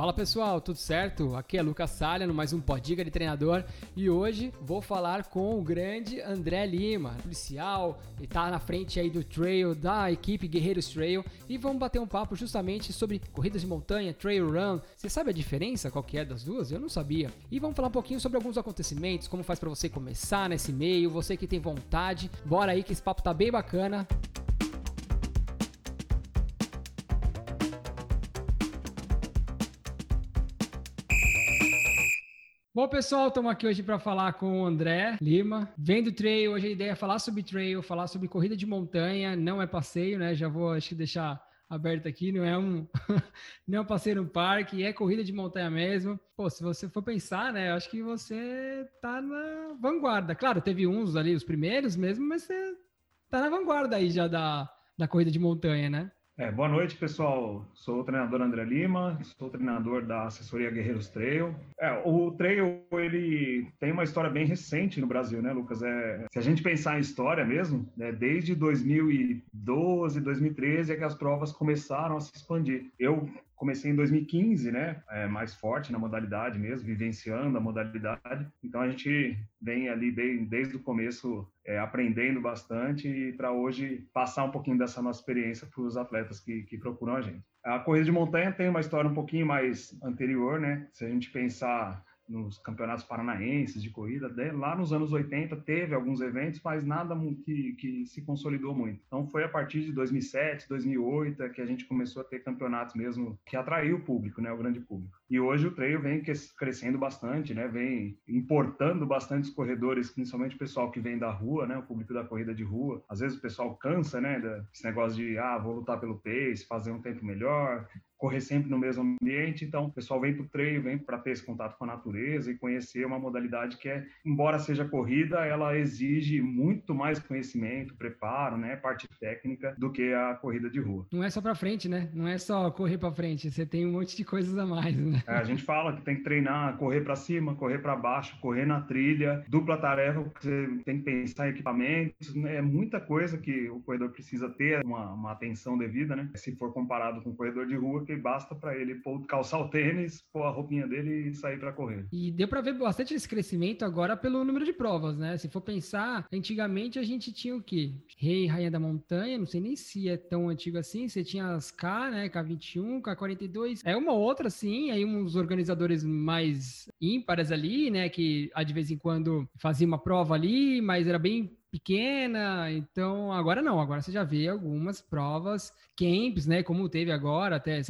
Fala pessoal, tudo certo? Aqui é Lucas Salha, no mais um Podiga de Treinador e hoje vou falar com o grande André Lima, policial, e tá na frente aí do trail da equipe Guerreiros Trail e vamos bater um papo justamente sobre corridas de montanha, trail run. Você sabe a diferença qual que é das duas? Eu não sabia. E vamos falar um pouquinho sobre alguns acontecimentos, como faz para você começar nesse meio, você que tem vontade. Bora aí que esse papo tá bem bacana. Bom, pessoal, estamos aqui hoje para falar com o André Lima. Vem do trail, hoje a ideia é falar sobre trail, falar sobre corrida de montanha, não é passeio, né? Já vou acho que deixar aberto aqui, não é um não é um passeio no parque, é corrida de montanha mesmo. Pô, se você for pensar, né, eu acho que você tá na vanguarda. Claro, teve uns ali, os primeiros mesmo, mas você tá na vanguarda aí já da, da corrida de montanha, né? É, boa noite, pessoal. Sou o treinador André Lima, sou treinador da assessoria Guerreiros Trail. É, o trail ele tem uma história bem recente no Brasil, né, Lucas? É, se a gente pensar em história mesmo, né, desde 2012, 2013 é que as provas começaram a se expandir. Eu comecei em 2015, né, é, mais forte na modalidade mesmo, vivenciando a modalidade. Então a gente vem ali bem, desde o começo é, aprendendo bastante para hoje passar um pouquinho dessa nossa experiência para os atletas que, que procuram a gente. A corrida de montanha tem uma história um pouquinho mais anterior, né? Se a gente pensar nos campeonatos paranaenses de corrida. Lá nos anos 80 teve alguns eventos, mas nada que, que se consolidou muito. Então foi a partir de 2007, 2008 que a gente começou a ter campeonatos mesmo que atraiu o público, né, o grande público. E hoje o trail vem crescendo bastante, né, vem importando bastante os corredores, principalmente o pessoal que vem da rua, né, o público da corrida de rua. Às vezes o pessoal cansa, né, desse negócio de ah, vou lutar pelo pace, fazer um tempo melhor, correr sempre no mesmo ambiente, então o pessoal vem para o treino, vem para ter esse contato com a natureza e conhecer uma modalidade que é, embora seja corrida, ela exige muito mais conhecimento, preparo, né, parte técnica do que a corrida de rua. Não é só para frente, né? Não é só correr para frente, você tem um monte de coisas a mais, né? É, a gente fala que tem que treinar, correr para cima, correr para baixo, correr na trilha, dupla tarefa, você tem que pensar em equipamentos, né? é muita coisa que o corredor precisa ter uma, uma atenção devida, né? Se for comparado com o corredor de rua, que basta para ele calçar o tênis, pôr a roupinha dele e sair para correr. E deu para ver bastante esse crescimento agora pelo número de provas, né? Se for pensar, antigamente a gente tinha o quê? Rei, Rainha da Montanha, não sei nem se é tão antigo assim, você tinha as K, né? K21, K42, é uma outra sim, aí uns organizadores mais ímpares ali, né? Que de vez em quando fazia uma prova ali, mas era bem pequena, então agora não, agora você já vê algumas provas, camps, né, como teve agora, até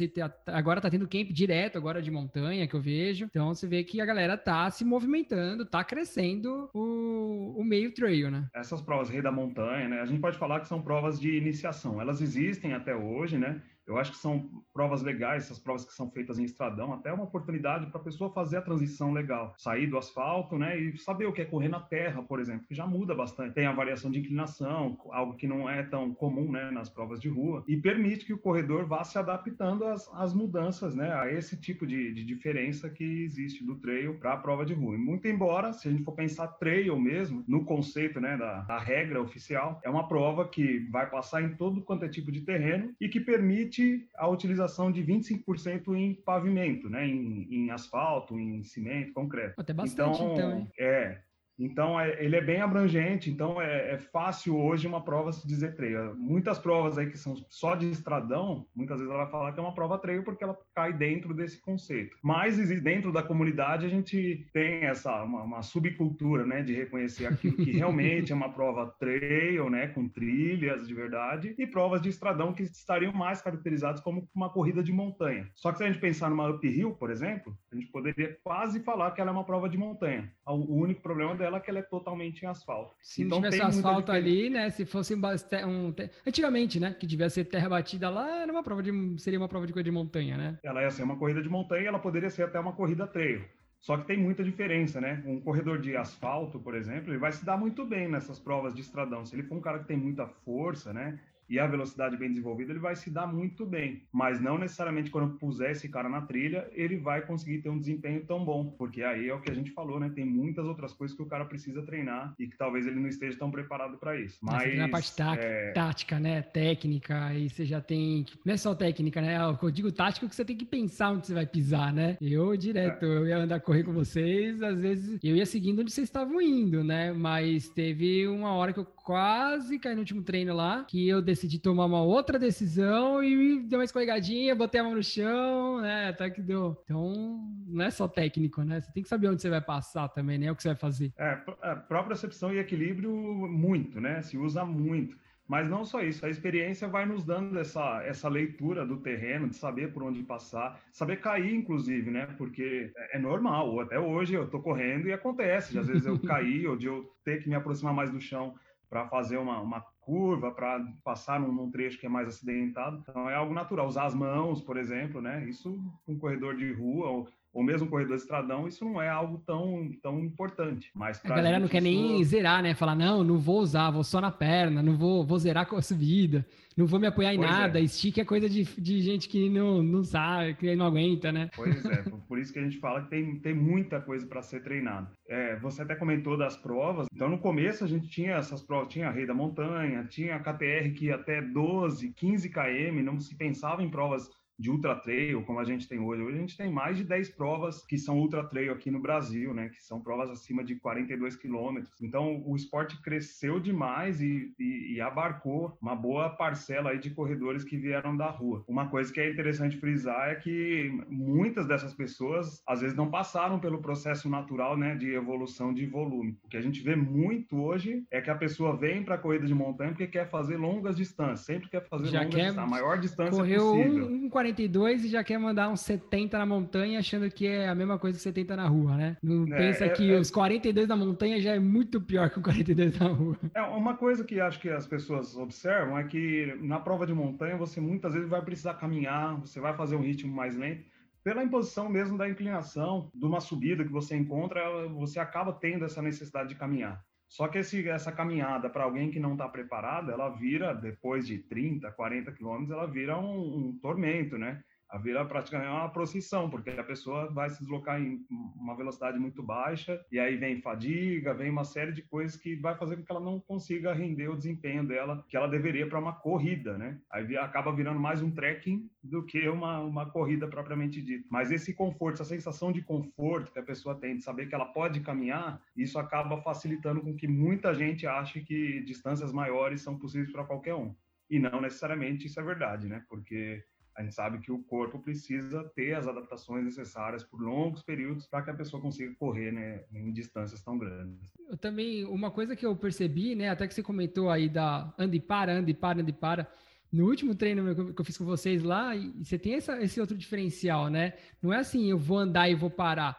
agora tá tendo camp direto agora de montanha que eu vejo, então você vê que a galera tá se movimentando, tá crescendo o, o meio trail, né? Essas provas Rei da Montanha, né, a gente pode falar que são provas de iniciação, elas existem até hoje, né, eu acho que são provas legais, essas provas que são feitas em estradão, até uma oportunidade para a pessoa fazer a transição legal, sair do asfalto, né, e saber o que é correr na terra, por exemplo, que já muda bastante. Tem a variação de inclinação, algo que não é tão comum, né, nas provas de rua, e permite que o corredor vá se adaptando às, às mudanças, né, a esse tipo de, de diferença que existe do trail para a prova de rua. E muito embora, se a gente for pensar trail mesmo, no conceito, né, da, da regra oficial, é uma prova que vai passar em todo quanto é tipo de terreno e que permite permite a utilização de 25% em pavimento, né, em, em, asfalto, em cimento, concreto. Até bastante, então, então É, então, é, ele é bem abrangente, então é, é, fácil hoje uma prova se dizer trail. Muitas provas aí que são só de estradão, muitas vezes ela vai falar que é uma prova trail porque ela cai dentro desse conceito. Mas dentro da comunidade a gente tem essa uma, uma subcultura, né, de reconhecer aquilo que realmente é uma prova trail, né, com trilhas de verdade, e provas de estradão que estariam mais caracterizadas como uma corrida de montanha. Só que se a gente pensar numa uphill, por exemplo, a gente poderia quase falar que ela é uma prova de montanha. O único problema dela que ela é totalmente em asfalto. Se então, não tivesse asfalto ali, né? Se fosse um, um, antigamente, né? Que ser terra batida lá, era uma prova de seria uma prova de corrida de montanha, né? Ela ia ser uma corrida de montanha, ela poderia ser até uma corrida trail. Só que tem muita diferença, né? Um corredor de asfalto, por exemplo, ele vai se dar muito bem nessas provas de estradão. Se ele for um cara que tem muita força, né? E a velocidade bem desenvolvida, ele vai se dar muito bem. Mas não necessariamente quando puser esse cara na trilha, ele vai conseguir ter um desempenho tão bom, porque aí é o que a gente falou, né? Tem muitas outras coisas que o cara precisa treinar e que talvez ele não esteja tão preparado para isso. Mas na parte tá é... tática, né? Técnica, aí você já tem, não é só técnica, né? É eu digo tática que você tem que pensar onde você vai pisar, né? Eu direto, é. eu ia andar correr com vocês, às vezes eu ia seguindo onde vocês estavam indo, né? Mas teve uma hora que eu quase caí no último treino lá, que eu decidi tomar uma outra decisão e deu uma escorregadinha, botei a mão no chão, né? Até que deu. Então, não é só técnico, né? Você tem que saber onde você vai passar também, né? O que você vai fazer. É, a própria percepção e equilíbrio, muito, né? Se usa muito. Mas não só isso, a experiência vai nos dando essa, essa leitura do terreno, de saber por onde passar, saber cair, inclusive, né? Porque é, é normal, até hoje eu tô correndo e acontece, de às vezes eu cair ou de eu ter que me aproximar mais do chão para fazer uma, uma curva, para passar num, num, trecho que é mais acidentado. Então é algo natural. Usar as mãos, por exemplo, né? Isso um corredor de rua ou, ou mesmo corredor estradão, isso não é algo tão, tão importante. Mas a galera não quer nem zerar, né? Falar, não, não vou usar, vou só na perna, não vou, vou zerar com a subida não vou me apoiar em pois nada. É. Stick é coisa de, de gente que não, não sabe, que não aguenta, né? Pois é, por isso que a gente fala que tem, tem muita coisa para ser treinado. É, você até comentou das provas. Então, no começo, a gente tinha essas provas, tinha a Rei da Montanha, tinha a KTR que ia até 12, 15 km, não se pensava em provas de ultra trail, como a gente tem hoje. Hoje a gente tem mais de 10 provas que são ultra trail aqui no Brasil, né? Que são provas acima de 42 quilômetros. Então o esporte cresceu demais e, e, e, abarcou uma boa parcela aí de corredores que vieram da rua. Uma coisa que é interessante frisar é que muitas dessas pessoas às vezes não passaram pelo processo natural, né? De evolução de volume. O que a gente vê muito hoje é que a pessoa vem para a corrida de montanha porque quer fazer longas distâncias, sempre quer fazer Já longas quer distâncias, a maior distância correu possível. Um, um 42 e já quer mandar uns 70 na montanha, achando que é a mesma coisa que 70 na rua, né? Não é, pensa é, que é, os 42 na montanha já é muito pior que o 42 na rua. É, uma coisa que acho que as pessoas observam é que na prova de montanha você muitas vezes vai precisar caminhar, você vai fazer um ritmo mais lento pela imposição mesmo da inclinação, de uma subida que você encontra, você acaba tendo essa necessidade de caminhar. Só que esse, essa caminhada para alguém que não está preparado, ela vira, depois de 30, 40 quilômetros, ela vira um, um tormento, né? A vira praticamente uma procissão, porque a pessoa vai se deslocar em uma velocidade muito baixa, e aí vem fadiga, vem uma série de coisas que vai fazer com que ela não consiga render o desempenho dela, que ela deveria para uma corrida, né? Aí acaba virando mais um trekking do que uma, uma corrida propriamente dita. Mas esse conforto, essa sensação de conforto que a pessoa tem, de saber que ela pode caminhar, isso acaba facilitando com que muita gente ache que distâncias maiores são possíveis para qualquer um. E não necessariamente isso é verdade, né? Porque a gente sabe que o corpo precisa ter as adaptações necessárias por longos períodos para que a pessoa consiga correr né, em distâncias tão grandes. Eu também, uma coisa que eu percebi, né, até que você comentou aí da anda e para, anda e para, anda e para. No último treino que eu fiz com vocês lá, você tem essa, esse outro diferencial, né? Não é assim, eu vou andar e vou parar.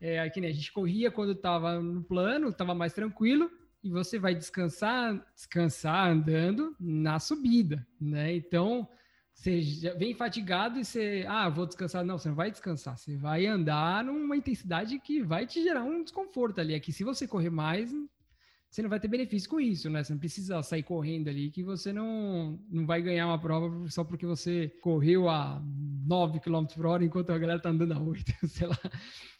É, aqui, né, a gente corria quando estava no plano, estava mais tranquilo, e você vai descansar, descansar andando na subida, né? Então, você vem fatigado e você, ah, vou descansar. Não, você não vai descansar. Você vai andar numa intensidade que vai te gerar um desconforto ali. É que se você correr mais, você não vai ter benefício com isso, né? Você não precisa sair correndo ali, que você não, não vai ganhar uma prova só porque você correu a 9 km por hora enquanto a galera tá andando a 8, sei lá.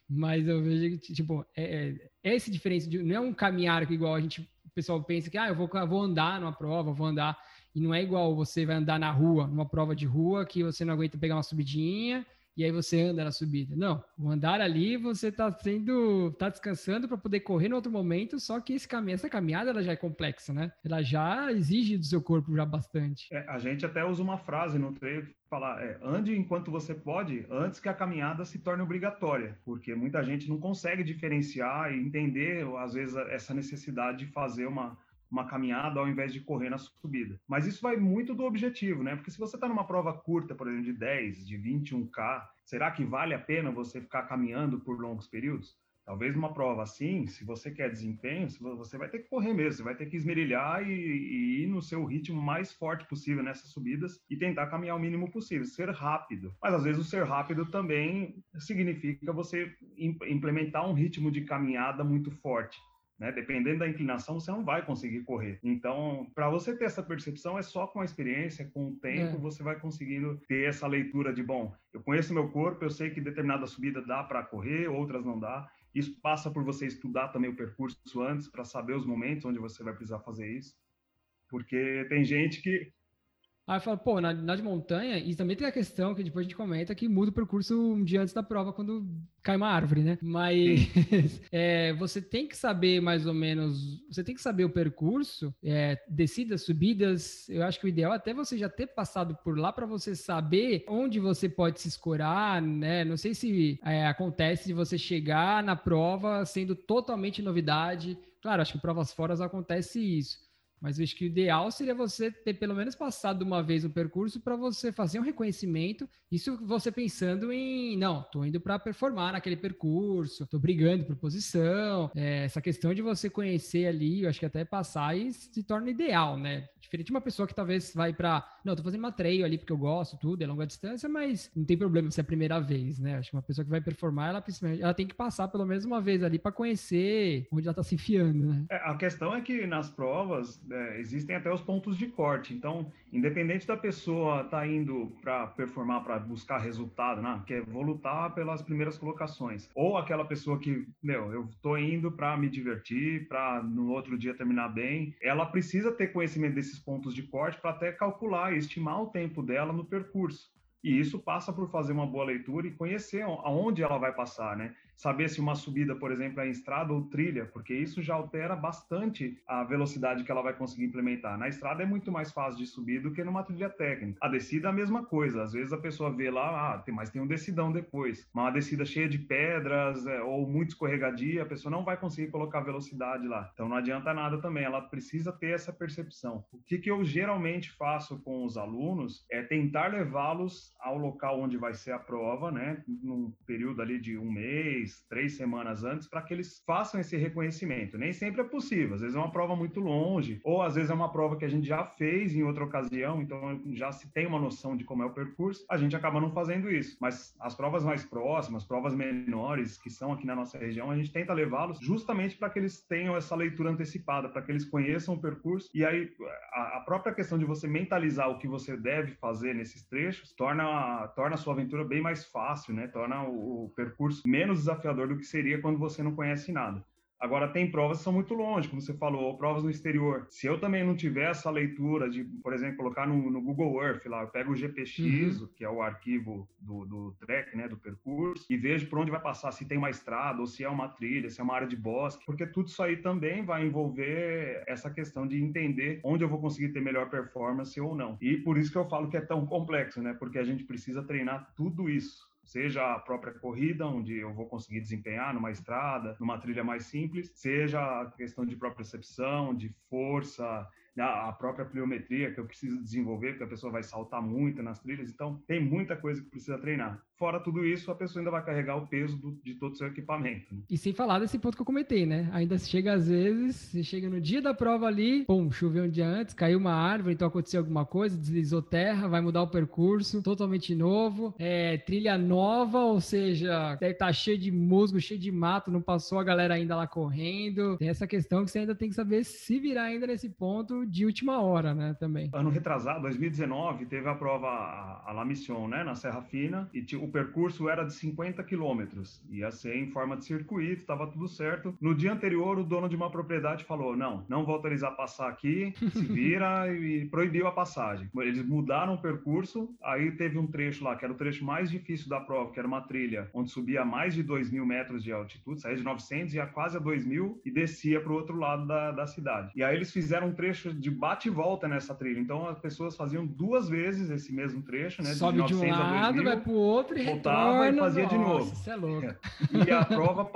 Mas eu vejo que, tipo, é, é, é esse diferença de, não é um caminhar igual a gente, o pessoal pensa que, ah, eu vou, vou andar numa prova, vou andar e não é igual você vai andar na rua, numa prova de rua, que você não aguenta pegar uma subidinha e aí você anda na subida. Não, o andar ali você está sendo, tá descansando para poder correr no outro momento, só que esse caminho, essa caminhada ela já é complexa, né? Ela já exige do seu corpo já bastante. É, a gente até usa uma frase no treino que fala, é, ande enquanto você pode, antes que a caminhada se torne obrigatória, porque muita gente não consegue diferenciar e entender às vezes essa necessidade de fazer uma uma caminhada ao invés de correr na subida. Mas isso vai muito do objetivo, né? Porque se você está numa prova curta, por exemplo, de 10, de 21K, será que vale a pena você ficar caminhando por longos períodos? Talvez numa prova assim, se você quer desempenho, você vai ter que correr mesmo, você vai ter que esmerilhar e, e, ir no seu ritmo mais forte possível nessas subidas e tentar caminhar o mínimo possível, ser rápido. Mas às vezes o ser rápido também significa você implementar um ritmo de caminhada muito forte né? Dependendo da inclinação, você não vai conseguir correr. Então, para você ter essa percepção, é só com a experiência, com o tempo, é. você vai conseguindo ter essa leitura de, bom, eu conheço meu corpo, eu sei que determinada subida dá para correr, outras não dá. Isso passa por você estudar também o percurso antes para saber os momentos onde você vai precisar fazer isso. Porque tem gente que Aí eu falo, pô, na, na, de montanha, e também tem a questão que depois a gente comenta que muda o percurso um dia antes da prova, quando cai uma árvore, né? Mas é, você tem que saber mais ou menos, você tem que saber o percurso, é, descidas, subidas. Eu acho que o ideal é até você já ter passado por lá para você saber onde você pode se escorar, né? Não sei se é, acontece de você chegar na prova sendo totalmente novidade. Claro, acho que provas fora acontece isso mas eu acho que o ideal seria você ter pelo menos passado uma vez o percurso para você fazer um reconhecimento. Isso você pensando em, não, tô indo para performar naquele percurso, tô brigando por posição. É, essa questão de você conhecer ali, eu acho que até passar e se torna ideal, né? Diferente de uma pessoa que talvez vai para, não, tô fazendo uma trail ali porque eu gosto, tudo, é longa distância, mas não tem problema se é a primeira vez, né? Acho que uma pessoa que vai performar, ela, ela tem que passar pelo menos uma vez ali para conhecer onde ela tá se enfiando, né? É, a questão é que nas provas é, existem até os pontos de corte. Então, independente da pessoa estar tá indo para performar, para buscar resultado, né, que é volutar pelas primeiras colocações, ou aquela pessoa que, meu, eu estou indo para me divertir, para no outro dia terminar bem, ela precisa ter conhecimento desses pontos de corte para até calcular e estimar o tempo dela no percurso. E isso passa por fazer uma boa leitura e conhecer aonde ela vai passar, né? Saber se uma subida, por exemplo, é em estrada ou trilha, porque isso já altera bastante a velocidade que ela vai conseguir implementar. Na estrada é muito mais fácil de subir do que numa trilha técnica. A descida é a mesma coisa. Às vezes a pessoa vê lá, ah, mas tem um decidão depois. Uma descida cheia de pedras é, ou muito escorregadia, a pessoa não vai conseguir colocar velocidade lá. Então não adianta nada também, ela precisa ter essa percepção. O que, que eu geralmente faço com os alunos é tentar levá-los ao local onde vai ser a prova, né? Num período ali de um mês, três semanas antes, para que eles façam esse reconhecimento. Nem sempre é possível, às vezes é uma prova muito longe, ou às vezes é uma prova que a gente já fez em outra ocasião, então já se tem uma noção de como é o percurso, a gente acaba não fazendo isso. Mas as provas mais próximas, provas menores, que são aqui na nossa região, a gente tenta levá-los justamente para que eles tenham essa leitura antecipada, para que eles conheçam o percurso, e aí a, a própria questão de você mentalizar o que você deve fazer nesses trechos torna, torna a sua aventura bem mais fácil, né? Torna o, o percurso menos desafiador do que seria quando você não conhece nada. Agora, tem provas que são muito longe, como você falou, ou provas no exterior. Se eu também não tiver essa leitura de, por exemplo, colocar no, no Google Earth lá, eu pego o GPX, uhum. que é o arquivo do, do track, né, do percurso, e vejo por onde vai passar, se tem uma estrada, ou se é uma trilha, se é uma área de bosque, porque tudo isso aí também vai envolver essa questão de entender onde eu vou conseguir ter melhor performance ou não. E por isso que eu falo que é tão complexo, né, porque a gente precisa treinar tudo isso seja a própria corrida, onde eu vou conseguir desempenhar numa estrada, numa trilha mais simples, seja a questão de percepção, de força, a própria pliometria que eu preciso desenvolver, porque a pessoa vai saltar muito nas trilhas, então tem muita coisa que precisa treinar. Fora tudo isso, a pessoa ainda vai carregar o peso do, de todo o seu equipamento. Né? E sem falar desse ponto que eu comentei, né? Ainda chega às vezes, você chega no dia da prova ali, pum, choveu um dia antes, caiu uma árvore, então aconteceu alguma coisa, deslizou terra, vai mudar o percurso, totalmente novo, é, trilha nova, ou seja, deve estar tá cheio de musgo, cheio de mato, não passou a galera ainda lá correndo. Tem essa questão que você ainda tem que saber se virar ainda nesse ponto de última hora, né, também. Ano retrasado, 2019, teve a prova, a, La Mission, né, na Serra Fina, e o percurso era de 50 quilômetros, ia ser em forma de circuito, estava tudo certo. No dia anterior, o dono de uma propriedade falou, não, não vou autorizar passar aqui, se vira, e proibiu a passagem. Eles mudaram o percurso, aí teve um trecho lá, que era o trecho mais difícil da prova, que era uma trilha, onde subia mais de 2 mil metros de altitude, saía de 900 e ia quase a 2 mil, e descia para o outro lado da, da cidade. E aí eles fizeram um trecho de bate e volta nessa trilha. Então as pessoas faziam duas vezes esse mesmo trecho, né? Sobe de, de um lado, vai pro outro e voltava retorna. e fazia Nossa, de novo. Isso é louco. E a prova,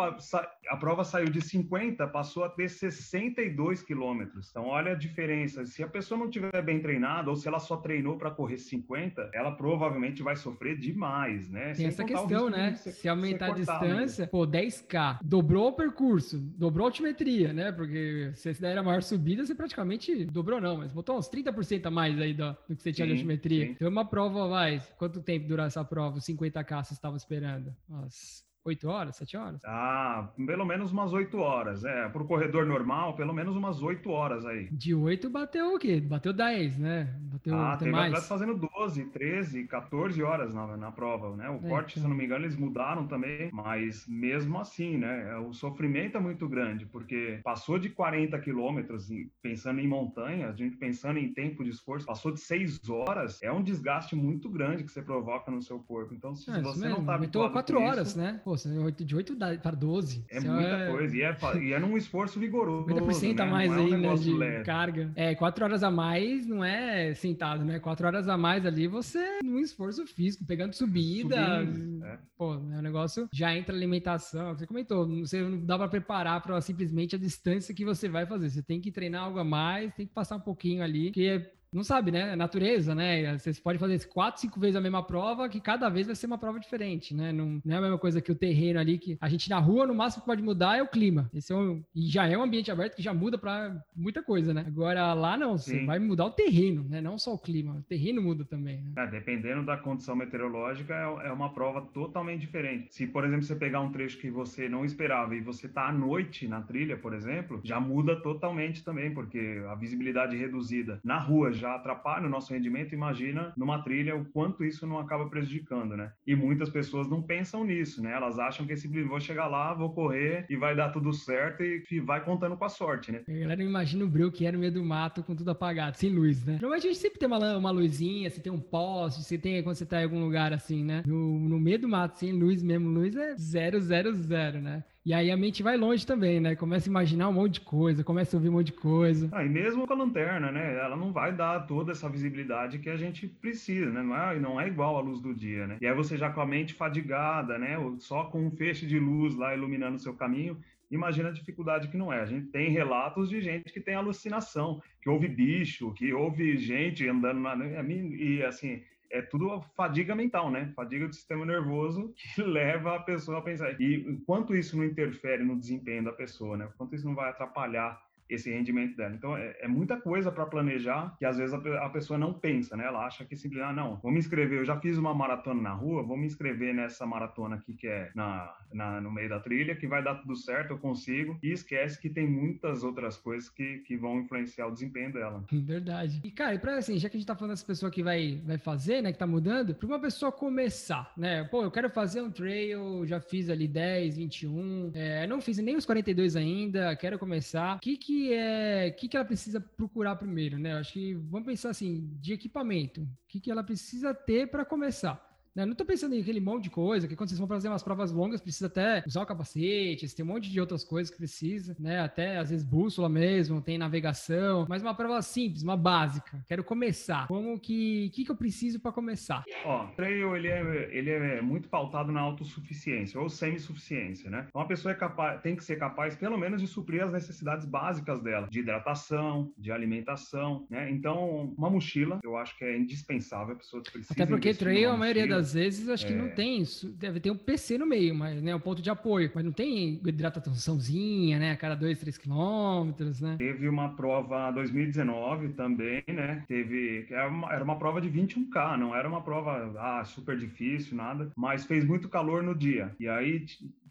a prova saiu de 50, passou a ter 62 quilômetros. Então olha a diferença. Se a pessoa não tiver bem treinada ou se ela só treinou para correr 50, ela provavelmente vai sofrer demais, né? Tem Sem essa questão, né? Se, se aumentar a distância, né? pô, 10k, dobrou o percurso, dobrou a altimetria, né? Porque se essa daí era a maior subida, você praticamente dobrou não, mas botou uns 30% a mais aí do, do que você tinha sim, de altimetria. Sim. Então uma prova, vai, quanto tempo durar essa prova? 50k você estava esperando? Nossa Oito horas, sete horas? Ah, pelo menos umas oito horas. É, pro corredor normal, pelo menos umas oito horas aí. De oito bateu o quê? Bateu dez, né? Bateu ah, teve mais. fazendo 12, 13, 14 horas na, na prova, né? O é, corte, então. se não me engano, eles mudaram também, mas mesmo assim, né? O sofrimento é muito grande, porque passou de 40 quilômetros, pensando em montanha, a gente pensando em tempo de esforço, passou de seis horas, é um desgaste muito grande que você provoca no seu corpo. Então, se é, você não tá habituado quatro horas, isso, né? Pô, de 8 para 12. É muita é... coisa. E é, e é num esforço vigoroso. 50% né? a mais é um aí, né? De leve. carga. É, 4 horas a mais não é sentado, né? 4 horas a mais ali você num esforço físico, pegando subida. Subindo, é. Pô, é um negócio. Já entra alimentação. Você comentou, você não dá para preparar para simplesmente a distância que você vai fazer. Você tem que treinar algo a mais, tem que passar um pouquinho ali, que não sabe, né? É natureza, né? Você pode fazer quatro, cinco vezes a mesma prova, que cada vez vai ser uma prova diferente, né? Não, não é a mesma coisa que o terreno ali, que a gente na rua, no máximo que pode mudar é o clima. Esse é um, e já é um ambiente aberto que já muda para muita coisa, né? Agora lá não, você Sim. vai mudar o terreno, né? Não só o clima, o terreno muda também. Né? É, dependendo da condição meteorológica, é, é uma prova totalmente diferente. Se, por exemplo, você pegar um trecho que você não esperava e você tá à noite na trilha, por exemplo, já muda totalmente também, porque a visibilidade reduzida na rua já atrapalha o nosso rendimento, imagina numa trilha o quanto isso não acaba prejudicando, né? E muitas pessoas não pensam nisso, né? Elas acham que simplesmente vou chegar lá, vou correr e vai dar tudo certo e vai contando com a sorte, né? A galera imagina o breu que é no meio do mato com tudo apagado, sem luz, né? Normalmente a gente sempre tem uma, uma luzinha, você tem um poste, você tem quando você tá em algum lugar assim, né? No, no meio do mato, sem luz mesmo, luz é zero, zero, zero, né? E aí a mente vai longe também, né? Começa a imaginar um monte de coisa, começa a ouvir um monte de coisa. Ah, mesmo com a lanterna, né? Ela não vai dar toda essa visibilidade que a gente precisa, né? Não é, não é igual à luz do dia, né? E aí você já com a mente fadigada, né? Só com um feixe de luz lá iluminando o seu caminho, imagina a dificuldade que não é. A gente tem relatos de gente que tem alucinação, que ouve bicho, que ouve gente andando na... E assim, é tudo fadiga mental, né? Fadiga do sistema nervoso que leva a pessoa a pensar. E enquanto isso não interfere no desempenho da pessoa, né? Enquanto isso não vai atrapalhar esse rendimento dela. Então, é, é muita coisa para planejar que às vezes a, a, pessoa não pensa, né? Ela acha que simplesmente, ah, não, vou me inscrever, eu já fiz uma maratona na rua, vou me inscrever nessa maratona aqui que é na, na, no meio da trilha, que vai dar tudo certo, eu consigo, e esquece que tem muitas outras coisas que, que vão influenciar o desempenho dela. Verdade. E, cara, e pra assim, já que a gente tá falando dessa pessoa que vai, vai fazer, né, que tá mudando, pra uma pessoa começar, né? Pô, eu quero fazer um trail, já fiz ali 10, 21, é, não fiz nem os 42 ainda, quero começar. O que que que é, que que ela precisa procurar primeiro, né? Acho que vamos pensar assim, de equipamento, o que que ela precisa ter para começar? Né? Não estou pensando em aquele monte de coisa, que quando vocês vão fazer umas provas longas, precisa até usar o capacete, tem um monte de outras coisas que precisa, né? Até às vezes bússola mesmo, tem navegação, mas uma prova simples, uma básica. Quero começar. Como que, que, que eu preciso para começar? Ó, trail ele é, ele é muito pautado na autossuficiência ou semi-suficiência, né? Então a pessoa é capaz, tem que ser capaz, pelo menos, de suprir as necessidades básicas dela, de hidratação, de alimentação, né? Então, uma mochila, eu acho que é indispensável, a pessoa precisa. Até porque trail, a maioria das às vezes acho é. que não é. tem isso. Deve ter um PC no meio, mas né, um ponto de apoio. Mas não tem hidrataçãozinha, né? A cada dois, três quilômetros, né? Teve uma prova 2019 também, né? Teve. Era uma, era uma prova de 21K, não era uma prova ah, super difícil, nada. Mas fez muito calor no dia. E aí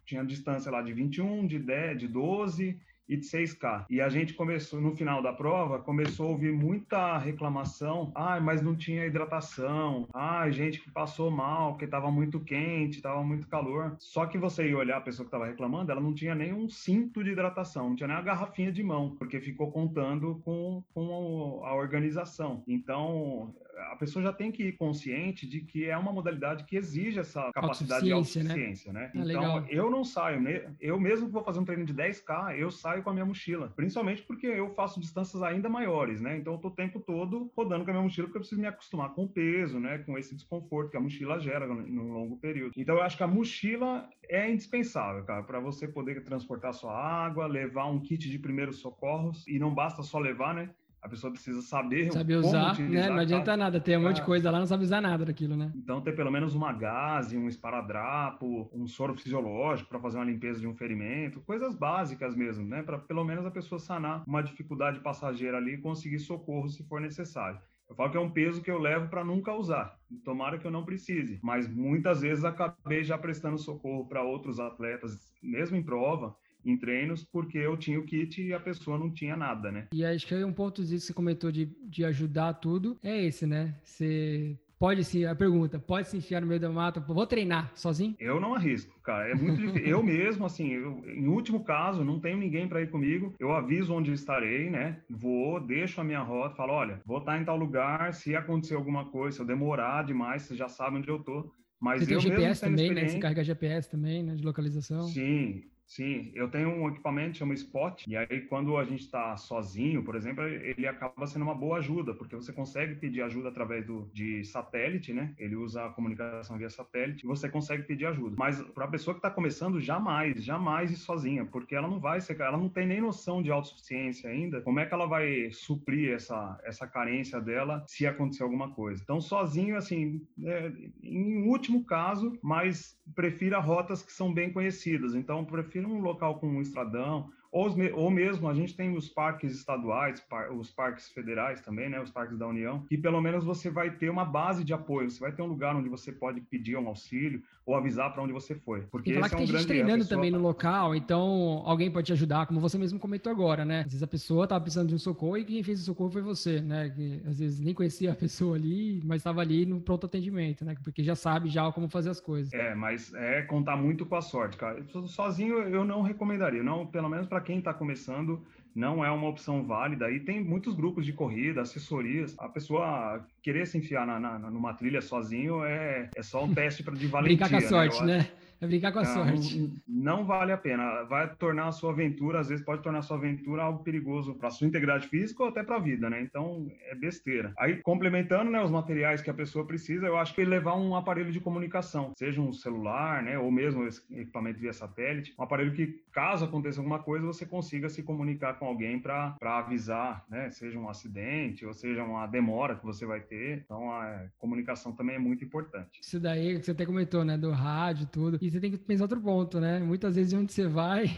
tinha distância lá de 21, de 10, de 12 e de 6K. E a gente começou, no final da prova, começou a ouvir muita reclamação. Ah, mas não tinha hidratação. Ah, gente que passou mal, porque estava muito quente, estava muito calor. Só que você ia olhar a pessoa que estava reclamando, ela não tinha nem um cinto de hidratação, não tinha nem uma garrafinha de mão, porque ficou contando com, com a organização. Então, a pessoa já tem que ir consciente de que é uma modalidade que exige essa capacidade de autossuficiência, né? né? Ah, então, legal. eu não saio, eu mesmo que vou fazer um treino de 10K, eu saio com a minha mochila, principalmente porque eu faço distâncias ainda maiores, né? Então, eu tô o tempo todo rodando com a minha mochila porque eu preciso me acostumar com o peso, né? Com esse desconforto que a mochila gera num longo período. Então, eu acho que a mochila é indispensável, cara, para você poder transportar sua água, levar um kit de primeiros socorros e não basta só levar, né? A pessoa precisa saber Saber usar, né? Não adianta nada, tem um monte de coisa lá, não sabe usar nada daquilo, né? Então ter pelo menos uma gase, um esparadrapo, um soro fisiológico para fazer uma limpeza de um ferimento, coisas básicas mesmo, né? Para pelo menos a pessoa sanar uma dificuldade passageira ali e conseguir socorro se for necessário. Eu falo que é um peso que eu levo para nunca usar. Tomara que eu não precise. Mas muitas vezes acabei já prestando socorro para outros atletas, mesmo em prova, em treinos, porque eu tinha o kit e a pessoa não tinha nada, né? E acho que aí um ponto que você comentou de, de ajudar tudo é esse, né? Você pode se, a pergunta, pode se enfiar no meio da mata, vou treinar sozinho? Eu não arrisco, cara, é muito difícil. eu mesmo, assim, eu, em último caso, não tenho ninguém para ir comigo, eu aviso onde estarei, né, vou, deixo a minha rota, falo, olha, vou estar em tal lugar, se acontecer alguma coisa, se eu demorar demais, você já sabe onde eu tô, mas você eu tem GPS também, né? Você carrega GPS também, né? De localização. Sim, Sim, eu tenho um equipamento chama Spot, e aí quando a gente está sozinho, por exemplo, ele acaba sendo uma boa ajuda, porque você consegue pedir ajuda através do, de satélite, né? Ele usa a comunicação via satélite, e você consegue pedir ajuda. Mas para a pessoa que está começando, jamais, jamais ir sozinha, porque ela não vai ser, ela não tem nem noção de autossuficiência ainda. Como é que ela vai suprir essa, essa carência dela se acontecer alguma coisa? Então, sozinho, assim, é, em último caso, mas prefira rotas que são bem conhecidas. Então, prefiro prefiro um local com um estradão, ou, ou mesmo a gente tem os parques estaduais, par, os parques federais também, né, os parques da União, que pelo menos você vai ter uma base de apoio, você vai ter um lugar onde você pode pedir um auxílio ou avisar para onde você foi. Porque esse é um tem gente treinando também no local, então alguém pode te ajudar, como você mesmo comentou agora, né? Às vezes a pessoa estava precisando de um socorro e quem fez o socorro foi você, né? Que às vezes nem conhecia a pessoa ali, mas estava ali no pronto atendimento, né? Porque já sabe já como fazer as coisas. É, mas é contar muito com a sorte, cara. Sozinho eu não recomendaria, não, pelo menos para quem está começando, não é uma opção válida. E tem muitos grupos de corrida, assessorias. A pessoa querer se enfiar na, na, numa trilha sozinho é, é só um teste para de valentia. Brincar com a né? sorte, né? né? É brincar com a não, sorte. Não vale a pena. Vai tornar a sua aventura, às vezes pode tornar a sua aventura algo perigoso para sua integridade física ou até para a vida, né? Então é besteira. Aí complementando, né, os materiais que a pessoa precisa, eu acho que levar um aparelho de comunicação, seja um celular, né, ou mesmo equipamento via satélite, um aparelho que caso aconteça alguma coisa você consiga se comunicar com alguém para avisar, né, seja um acidente ou seja uma demora que você vai ter. Então a comunicação também é muito importante. Isso daí que você até comentou, né, do rádio, tudo. E você tem que pensar outro ponto, né? Muitas vezes onde você vai,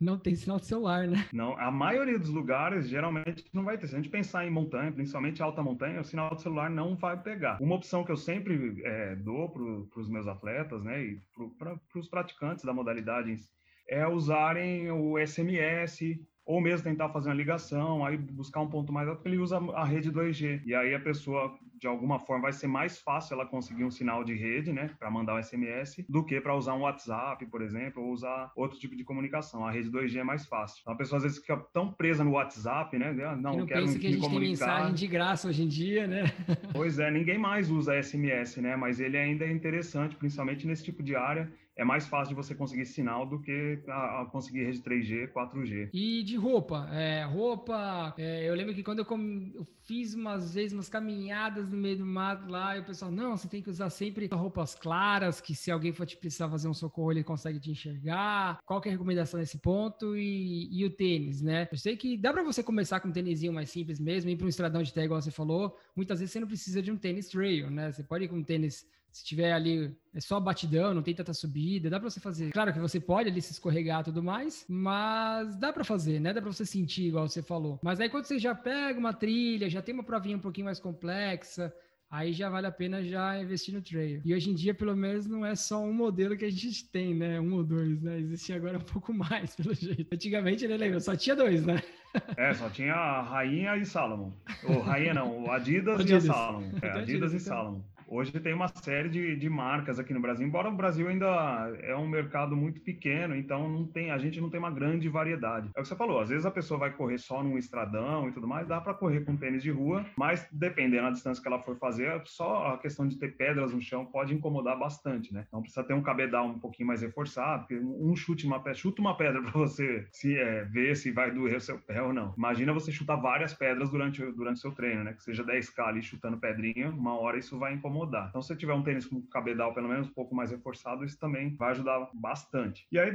não tem sinal de celular, né? Não, a maioria dos lugares geralmente não vai ter. Se a gente pensar em montanha, principalmente alta montanha, o sinal de celular não vai pegar. Uma opção que eu sempre é, dou para os meus atletas, né, e para os praticantes da modalidade é usarem o SMS ou mesmo tentar fazer uma ligação, aí buscar um ponto mais alto, ele usa a rede 2G. E aí a pessoa de alguma forma vai ser mais fácil ela conseguir um sinal de rede, né, para mandar um SMS, do que para usar um WhatsApp, por exemplo, ou usar outro tipo de comunicação. A rede 2G é mais fácil. Então a pessoa às vezes fica tão presa no WhatsApp, né, ah, não, não quero pensa que a gente comunicar. tem mensagem de graça hoje em dia, né? pois é, ninguém mais usa SMS, né, mas ele ainda é interessante, principalmente nesse tipo de área é mais fácil de você conseguir sinal do que a, a conseguir rede 3G, 4G. E de roupa? É, roupa, é, eu lembro que quando eu, com, eu, fiz umas vezes umas caminhadas no meio do mato lá, e o pessoal, não, você tem que usar sempre roupas claras, que se alguém for te precisar fazer um socorro, ele consegue te enxergar. Qual que é a recomendação nesse ponto? E, e o tênis, né? Eu sei que dá para você começar com um tênisinho mais simples mesmo, ir para um estradão de terra, igual você falou. Muitas vezes você não precisa de um tênis trail, né? Você pode ir com um tênis se tiver ali, é só batidão, não tem tanta subida, dá para você fazer. Claro que você pode ali se escorregar e tudo mais, mas dá para fazer, né? Dá para você sentir, igual você falou. Mas aí quando você já pega uma trilha, já tem uma provinha um pouquinho mais complexa, aí já vale a pena já investir no trail. E hoje em dia, pelo menos, não é só um modelo que a gente tem, né? Um ou dois, né? Existe agora um pouco mais, pelo jeito. Antigamente, ele lembra, só tinha dois, né? É, só tinha a Rainha e Salomon. Ou Rainha não, o Adidas, Adidas. e a Salomon. É, Adidas, Adidas e então. Salomon. Hoje tem uma série de, de marcas aqui no Brasil, embora o Brasil ainda é um mercado muito pequeno, então não tem, a gente não tem uma grande variedade. É o que você falou, às vezes a pessoa vai correr só num estradão e tudo mais, dá para correr com tênis de rua, mas dependendo da distância que ela for fazer, só a questão de ter pedras no chão pode incomodar bastante, né? Então precisa ter um cabedal um pouquinho mais reforçado, porque um chute uma pedra, chuta uma pedra para você se é, ver se vai doer o seu pé ou não. Imagina você chutar várias pedras durante durante o seu treino, né? Que seja 10k ali chutando pedrinha, uma hora isso vai incomodar incomodar. Então, se tiver um tênis com cabedal pelo menos um pouco mais reforçado, isso também vai ajudar bastante. E aí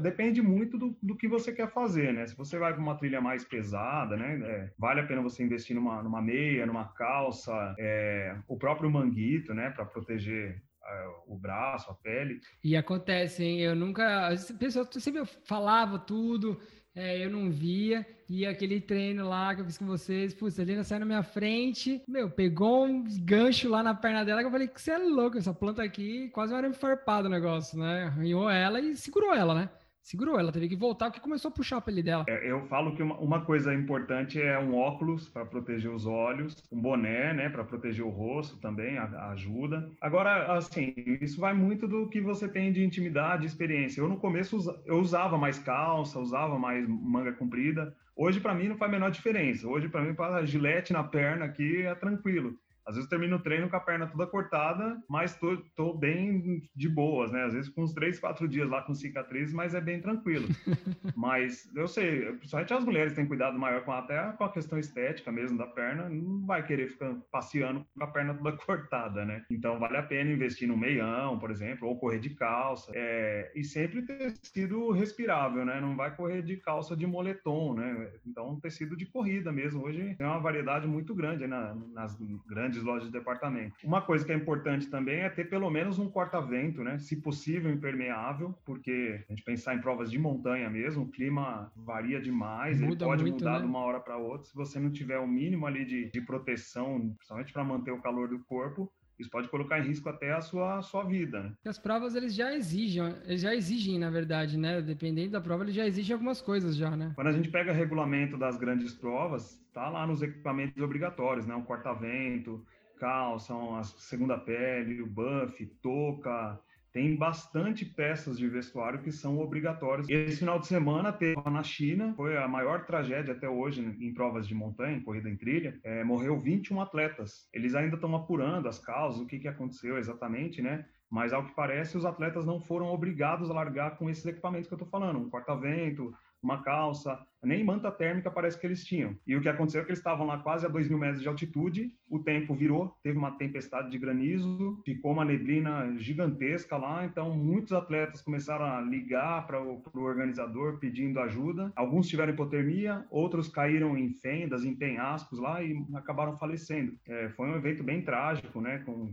depende, muito do, do que você quer fazer, né? Se você vai para uma trilha mais pesada, né? É, vale a pena você investir numa, numa meia, numa calça, é, o próprio manguito, né? Para proteger é, o braço, a pele. E acontece, hein? Eu nunca. A pessoa sempre falava tudo, É, eu não via. E aquele treino lá que eu fiz com vocês, putz, a Helena saiu na minha frente, meu, pegou um gancho lá na perna dela que eu falei que você é louco, essa planta aqui, quase uma arame farpado o negócio, né? Arranhou ela e segurou ela, né? Segurou, ela teve que voltar porque começou a puxar a pele dela. É, eu falo que uma, uma, coisa importante é um óculos para proteger os olhos, um boné, né, para proteger o rosto também, a, a ajuda. Agora, assim, isso vai muito do que você tem de intimidade, experiência. Eu no começo eu usava mais calça, usava mais manga comprida. Hoje para mim não faz a menor diferença. Hoje para mim para gilete na perna aqui é tranquilo. Às vezes termino o treino com a perna toda cortada, mas tô, tô bem de boas, né? Às vezes com uns três, quatro dias lá com cicatriz, mas é bem tranquilo. mas eu sei, principalmente as mulheres têm cuidado maior com até com a questão estética mesmo da perna, não vai querer ficar passeando com a perna toda cortada, né? Então vale a pena investir no meião, por exemplo, ou correr de calça. É, e sempre tecido respirável, né? Não vai correr de calça de moletom, né? Então tecido de corrida mesmo. Hoje tem uma variedade muito grande né? nas grandes grandes lojas de departamento. Uma coisa que é importante também é ter pelo menos um corta-vento, né? Se possível, impermeável, porque a gente pensar em provas de montanha mesmo, o clima varia demais, Muda ele pode muito, mudar né? de uma hora para outra. Se você não tiver o mínimo ali de, de proteção, principalmente para manter o calor do corpo, isso pode colocar em risco até a sua, a sua vida. Né? As provas eles já exigem, eles já exigem, na verdade, né? Dependendo da prova, eles já exigem algumas coisas já, né? Quando a gente pega regulamento das grandes provas, tá lá nos equipamentos obrigatórios, né? Um corta-vento, calça, a segunda pele, o buff, touca, tem bastante peças de vestuário que são obrigatórias. Esse final de semana teve na China, foi a maior tragédia até hoje em provas de montanha, corrida em trilha. É, morreu 21 atletas. Eles ainda estão apurando as causas, o que, que aconteceu exatamente, né? Mas ao que parece, os atletas não foram obrigados a largar com esses equipamentos que eu estou falando, um corta-vento, uma calça, nem manta térmica parece que eles tinham. E o que aconteceu é que eles estavam lá quase a 2 mil metros de altitude, o tempo virou, teve uma tempestade de granizo, ficou uma neblina gigantesca lá, então muitos atletas começaram a ligar para o organizador pedindo ajuda. Alguns tiveram hipotermia, outros caíram em fendas, em penhascos lá e acabaram falecendo. É, foi um evento bem trágico, né, com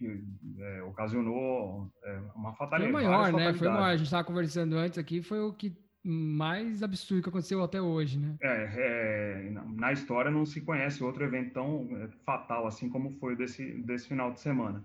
que é, ocasionou é, uma fatalidade. Foi maior, né? Foi maior. A gente estava conversando antes aqui, foi o que mais absurdo que aconteceu até hoje, né? É, é, na história não se conhece outro evento tão é, fatal assim como foi desse, desse final de semana.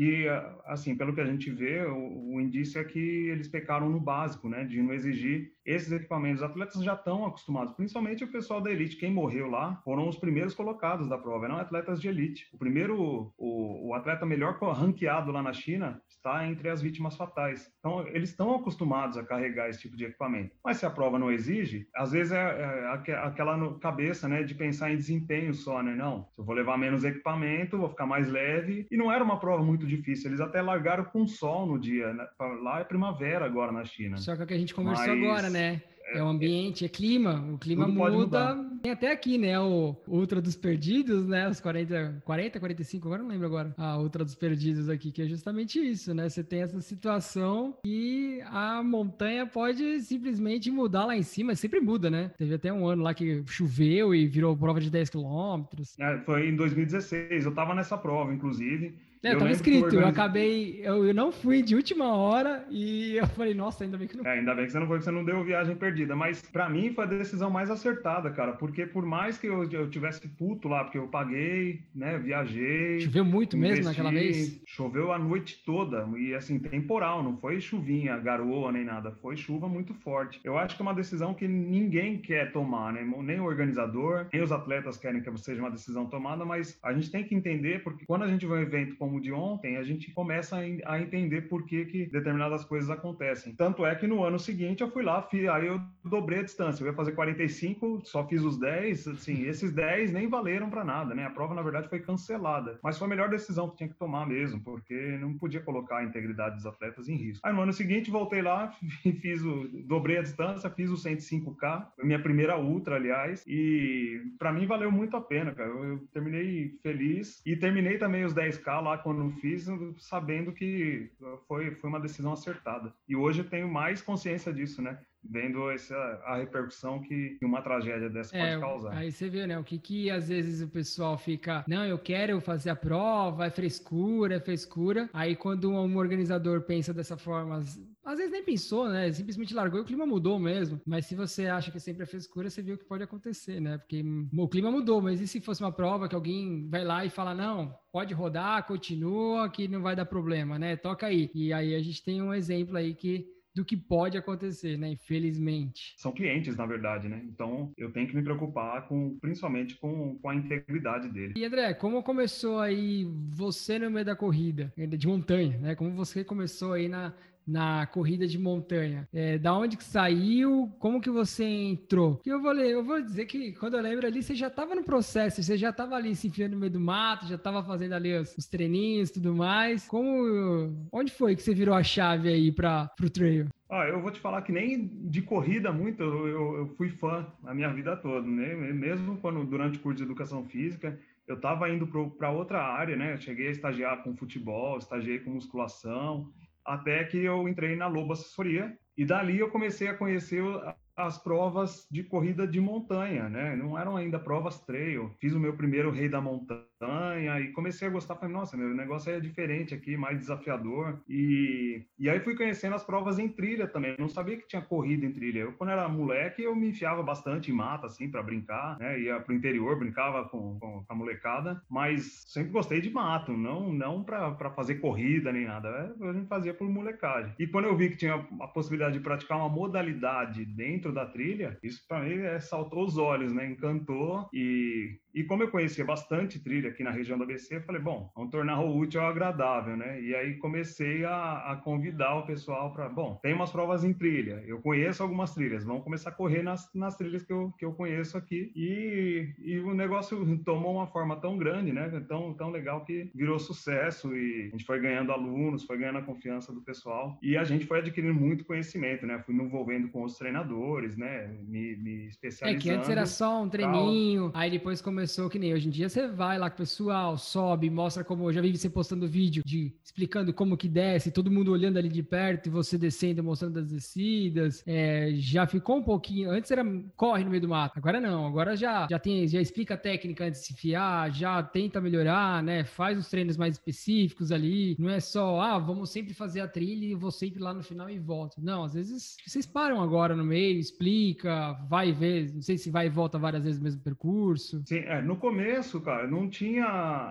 E, assim, pelo que a gente vê, o, o indício é que eles pecaram no básico, né, de não exigir esses equipamentos. Os atletas já estão acostumados, principalmente o pessoal da elite. Quem morreu lá foram os primeiros colocados da prova, não atletas de elite. O primeiro, o, o atleta melhor ranqueado lá na China está entre as vítimas fatais. Então, eles estão acostumados a carregar esse tipo de equipamento. Mas se a prova não exige, às vezes é, é aquela cabeça, né, de pensar em desempenho só, né? Não, eu vou levar menos equipamento, vou ficar mais leve. E não era uma prova muito difícil. Eles até largaram com sol no dia. Né? Lá é primavera agora na China. Só que é o que a gente conversou Mas... agora, né? né? É, o ambiente, é clima, o clima muda. Tem até aqui, né, o Ultra dos Perdidos, né, os 40, 40, 45, agora não lembro agora, a Ultra dos Perdidos aqui, que é justamente isso, né, você tem essa situação e a montanha pode simplesmente mudar lá em cima, sempre muda, né? Teve até um ano lá que choveu e virou prova de 10 quilômetros. É, foi em 2016, eu tava nessa prova, inclusive, é, eu tava escrito, eu acabei, eu, eu não fui de última hora e eu falei, nossa, ainda bem que não. É, ainda bem que você não foi, que você não deu viagem perdida. Mas para mim foi a decisão mais acertada, cara, porque por mais que eu, eu tivesse puto lá, porque eu paguei, né, viajei. Choveu muito investi, mesmo naquela vez? Choveu a noite toda e assim, temporal, não foi chuvinha, garoa nem nada, foi chuva muito forte. Eu acho que é uma decisão que ninguém quer tomar, né? Nem o organizador, nem os atletas querem que seja uma decisão tomada, mas a gente tem que entender, porque quando a gente vai a um evento como como o de ontem, a gente começa a entender por que, que determinadas coisas acontecem. Tanto é que no ano seguinte eu fui lá, aí eu dobrei a distância. Eu ia fazer 45, só fiz os 10. Assim, esses 10 nem valeram para nada, né? A prova, na verdade, foi cancelada. Mas foi a melhor decisão que tinha que tomar mesmo, porque não podia colocar a integridade dos atletas em risco. Aí no ano seguinte voltei lá, fiz o. dobrei a distância, fiz o 105K, minha primeira ultra, aliás, e para mim valeu muito a pena, cara. Eu, eu terminei feliz e terminei também os 10K lá quando fiz, sabendo que foi, foi uma decisão acertada. E hoje eu tenho mais consciência disso, né? Vendo essa, a repercussão que uma tragédia dessa é, pode causar. Aí você vê, né? O que, que às vezes o pessoal fica, não, eu quero fazer a prova, é frescura, é frescura. Aí quando um organizador pensa dessa forma, às vezes nem pensou, né? Simplesmente largou e o clima mudou mesmo. Mas se você acha que sempre é frescura, você viu o que pode acontecer, né? Porque o clima mudou, mas e se fosse uma prova que alguém vai lá e fala, não, pode rodar, continua, que não vai dar problema, né? Toca aí. E aí a gente tem um exemplo aí que do que pode acontecer, né? Infelizmente. São clientes, na verdade, né? Então eu tenho que me preocupar com, principalmente com, com a integridade dele. E André, como começou aí você no meio da corrida de montanha, né? Como você começou aí na, na corrida de montanha. É, da onde que saiu? Como que você entrou? Eu vou ler, eu vou dizer que quando eu lembro ali, você já estava no processo, você já estava ali se enfiando no meio do mato, já estava fazendo ali os, os treininhos e tudo mais. Como, onde foi que você virou a chave aí para o trail? Ah, eu vou te falar que nem de corrida muito, eu, eu fui fã a minha vida toda, né? Mesmo quando durante o curso de educação física, eu estava indo para outra área, né? Eu cheguei a estagiar com futebol, estagiei com musculação, até que eu entrei na Lobo Assessoria e dali eu comecei a conhecer as provas de corrida de montanha, né? Não eram ainda provas trail. Fiz o meu primeiro Rei da Montanha e comecei a gostar. Falei, nossa, meu negócio é diferente aqui, mais desafiador. E, e aí fui conhecendo as provas em trilha também. não sabia que tinha corrida em trilha. Eu, quando era moleque, eu me enfiava bastante em mata, assim, para brincar, né? Ia pro interior, brincava com, com, a molecada, mas sempre gostei de mato, não, não para fazer corrida nem nada. É, a gente fazia por molecagem. E quando eu vi que tinha a possibilidade de praticar uma modalidade dentro dentro da trilha, isso para mim é, saltou os olhos, né? Encantou e e como eu conhecia bastante trilha aqui na região do ABC, eu falei, bom, vamos tornar o útil ao agradável, né? E aí comecei a, a convidar o pessoal para, bom, tem umas provas em trilha, eu conheço algumas trilhas, vamos começar a correr nas, nas trilhas que eu, que eu conheço aqui. E, e o negócio tomou uma forma tão grande, né? Tão, tão legal que virou sucesso e a gente foi ganhando alunos, foi ganhando a confiança do pessoal e a gente foi adquirindo muito conhecimento, né? Fui me envolvendo com os treinadores, né? Me, me especializando. É que antes era só um treininho, tal. aí depois começou começou que nem hoje em dia, você vai lá com o pessoal, sobe, mostra como. Já vi você postando vídeo de explicando como que desce, todo mundo olhando ali de perto e você descendo, mostrando as descidas. É, já ficou um pouquinho. Antes era corre no meio do mato, agora não. Agora já, já tem, já explica a técnica antes de se fiar, já tenta melhorar, né? Faz os treinos mais específicos ali. Não é só, ah, vamos sempre fazer a trilha e vou sempre lá no final e volto. Não, às vezes vocês param agora no meio, explica, vai ver, não sei se vai e volta várias vezes o mesmo percurso. Sim, é, no começo, cara, não tinha.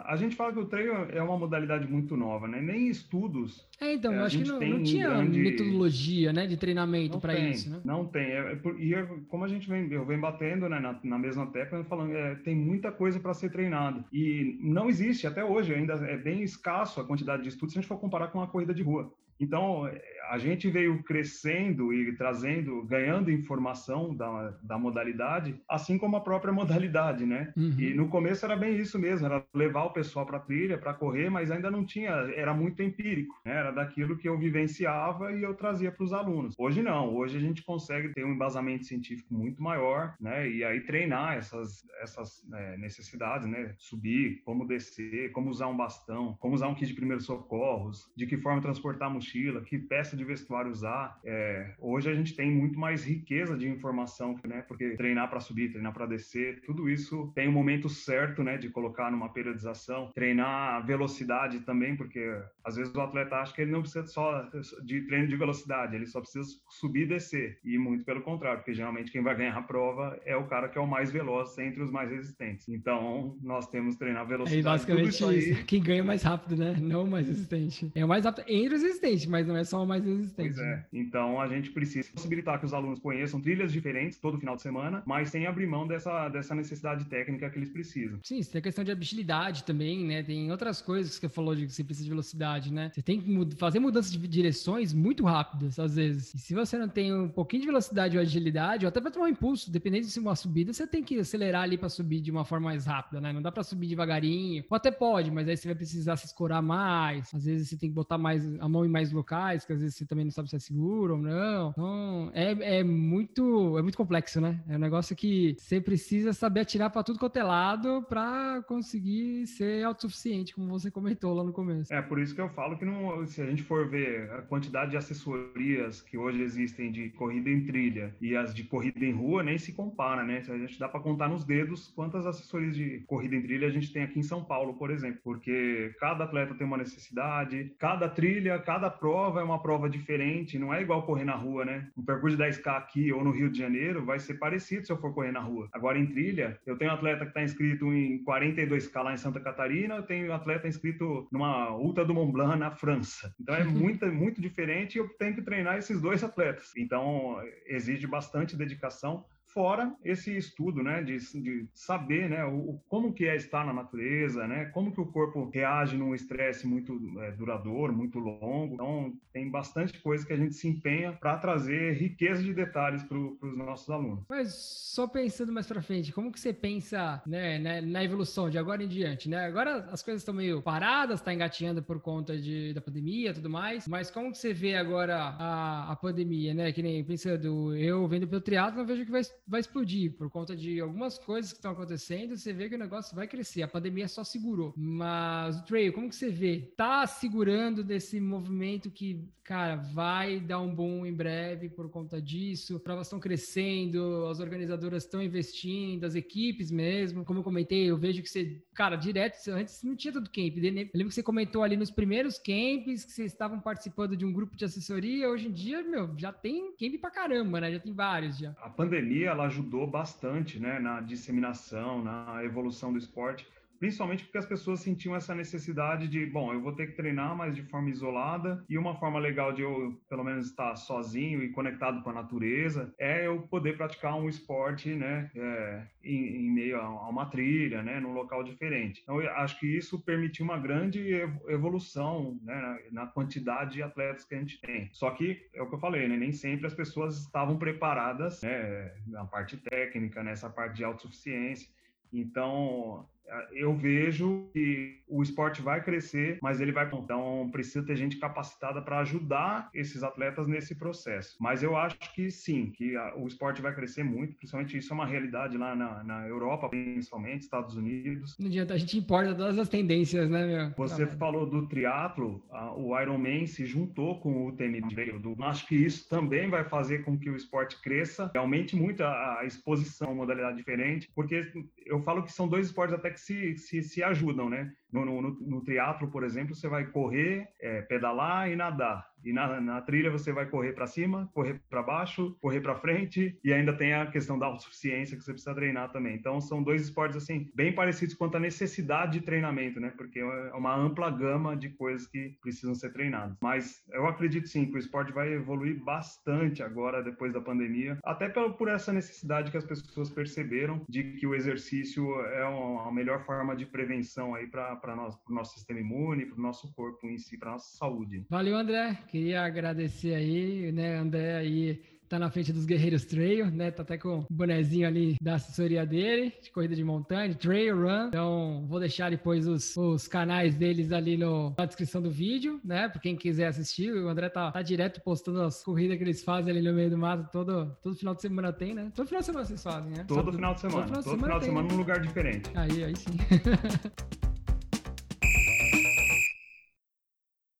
A gente fala que o treino é uma modalidade muito nova, né? Nem estudos. É, então, é, eu acho que não, não tinha grande... metodologia, né, de treinamento para isso, né? Não tem. É, é e é, como a gente vem, eu venho batendo né, na, na mesma tecla, falando, é, tem muita coisa para ser treinado. E não existe, até hoje, ainda é bem escasso a quantidade de estudos se a gente for comparar com uma corrida de rua. Então, a gente veio crescendo e trazendo, ganhando informação da, da modalidade, assim como a própria modalidade, né? Uhum. E no começo era bem isso mesmo, era levar o pessoal para a trilha, para correr, mas ainda não tinha, era muito empírico, né? Era daquilo que eu vivenciava e eu trazia para os alunos. Hoje não, hoje a gente consegue ter um embasamento científico muito maior, né? E aí treinar essas, essas é, necessidades, né? Subir, como descer, como usar um bastão, como usar um kit de primeiros socorros, de que forma transportar a mochila, que peça de vestuário usar. É, hoje a gente tem muito mais riqueza de informação, né? Porque treinar para subir, treinar para descer, tudo isso tem um momento certo, né? De colocar numa periodização. Treinar velocidade também, porque às vezes o atleta acha que ele não precisa só de treino de velocidade, ele só precisa subir e descer. E muito pelo contrário, porque geralmente quem vai ganhar a prova é o cara que é o mais veloz entre os mais resistentes. Então nós temos que treinar velocidade. É basicamente isso, isso. Quem ganha mais rápido, né? Não o mais resistente. É o mais rápido entre os resistentes, mas não é só o mais resistente. Pois é. Então a gente precisa possibilitar que os alunos conheçam trilhas diferentes todo final de semana, mas sem abrir mão dessa, dessa necessidade técnica que eles precisam. Sim, tem a questão de habilidade também, né? Tem outras coisas que você falou de que você precisa de velocidade, né? Você tem que fazer mudanças de direções muito rápidas, às vezes. E se você não tem um pouquinho de velocidade ou agilidade, ou até para tomar um impulso, dependendo de se uma subida, você tem que acelerar ali para subir de uma forma mais rápida, né? Não dá para subir devagarinho. Ou até pode, mas aí você vai precisar se escorar mais. Às vezes você tem que botar mais a mão em mais materiais locais, que às vezes você também não sabe se é seguro ou não. Então, é, é muito é muito complexo, né? É um negócio que você precisa saber atirar para tudo quanto é lado para conseguir ser autossuficiente, como você comentou lá no começo. É, por isso que eu falo que não, se a gente for ver a quantidade de assessorias que hoje existem de corrida em trilha e as de corrida em rua, nem se compara, né? A gente dá para contar nos dedos quantas assessorias de corrida em trilha a gente tem aqui em São Paulo, por exemplo, porque cada atleta tem uma necessidade, cada trilha, cada prova é uma prova diferente, não é igual correr na rua, né? Um percurso de 10K aqui ou no Rio de Janeiro vai ser parecido se eu for correr na rua. Agora, em trilha, eu tenho um atleta que está inscrito em 42K lá em Santa Catarina, eu tenho um atleta inscrito numa Ultra do Mont Blanc na França. Então, é muito, muito diferente e eu tenho que treinar esses dois atletas. Então, exige bastante dedicação fora esse estudo, né, de, de saber, né, o, como que é estar na natureza, né, como que o corpo reage num estresse muito é, duradouro, muito longo. Então, tem bastante coisa que a gente se empenha para trazer riqueza de detalhes para os nossos alunos. Mas só pensando mais para frente, como que você pensa, né, na, né, na, evolução de agora em diante, né? Agora as coisas estão meio paradas, está engatinhando por conta de, da pandemia, tudo mais. Mas como que você vê agora a, a pandemia, né? Que nem pensando, eu vendo pelo triatlo, vejo que vai vai explodir por conta de algumas coisas que estão acontecendo. Você vê que o negócio vai crescer. A pandemia só segurou. Mas trail, como que você vê? Tá segurando desse movimento que, cara, vai dar um boom em breve por conta disso. Provas estão crescendo, as organizadoras estão investindo, as equipes mesmo. Como eu comentei, eu vejo que você, cara, direto, antes não tinha todo camp. Eu lembro que você comentou ali nos primeiros camps que vocês estavam participando de um grupo de assessoria. Hoje em dia, meu, já tem camp pra caramba, né? Já tem vários já. A pandemia ela ajudou bastante né, na disseminação, na evolução do esporte principalmente porque as pessoas sentiam essa necessidade de, bom, eu vou ter que treinar, mas de forma isolada, e uma forma legal de eu, pelo menos, estar sozinho e conectado com a natureza é eu poder praticar um esporte, né, é, em, em, meio a uma trilha, né, num local diferente. Então, eu acho que isso permitiu uma grande evolução, né, na, na quantidade de atletas que a gente tem. Só que, é o que eu falei, né, nem sempre as pessoas estavam preparadas, né, na parte técnica, nessa parte de autossuficiência. Então, eu vejo que o esporte vai crescer, mas ele vai. Então, precisa ter gente capacitada para ajudar esses atletas nesse processo. Mas eu acho que sim, que a, o esporte vai crescer muito, principalmente isso é uma realidade lá na, na Europa, principalmente, Estados Unidos. Não adianta, a gente importa todas as tendências, né, meu? Você ah, falou do triatlo, a, o Ironman se juntou com o TMB. Do, acho que isso também vai fazer com que o esporte cresça, aumente muito a, a exposição, modalidade diferente, porque eu falo que são dois esportes até que se, se, se ajudam, né? No, no, no por exemplo, você vai correr, é, pedalar e nadar. E na, na trilha você vai correr para cima, correr para baixo, correr para frente e ainda tem a questão da autossuficiência que você precisa treinar também. Então são dois esportes assim bem parecidos quanto à necessidade de treinamento, né? Porque é uma ampla gama de coisas que precisam ser treinadas. Mas eu acredito sim que o esporte vai evoluir bastante agora depois da pandemia, até por, essa necessidade que as pessoas perceberam de que o exercício é uma, a melhor forma de prevenção aí para o nosso sistema imune, para o nosso corpo em si, para nossa saúde. Valeu, André. Queria agradecer aí, né, André aí tá na frente dos Guerreiros Trail, né? Tá até com o bonezinho ali da assessoria dele, de corrida de montanha, de trail run. Então, vou deixar depois os, os canais deles ali no, na descrição do vídeo, né? Pra quem quiser assistir. O André tá, tá direto postando as corridas que eles fazem ali no meio do mato. Todo, todo final de semana tem, né? Todo final de semana vocês fazem, né? Todo, final de semana. Todo final de semana, todo final de semana, num lugar diferente. Aí, aí sim.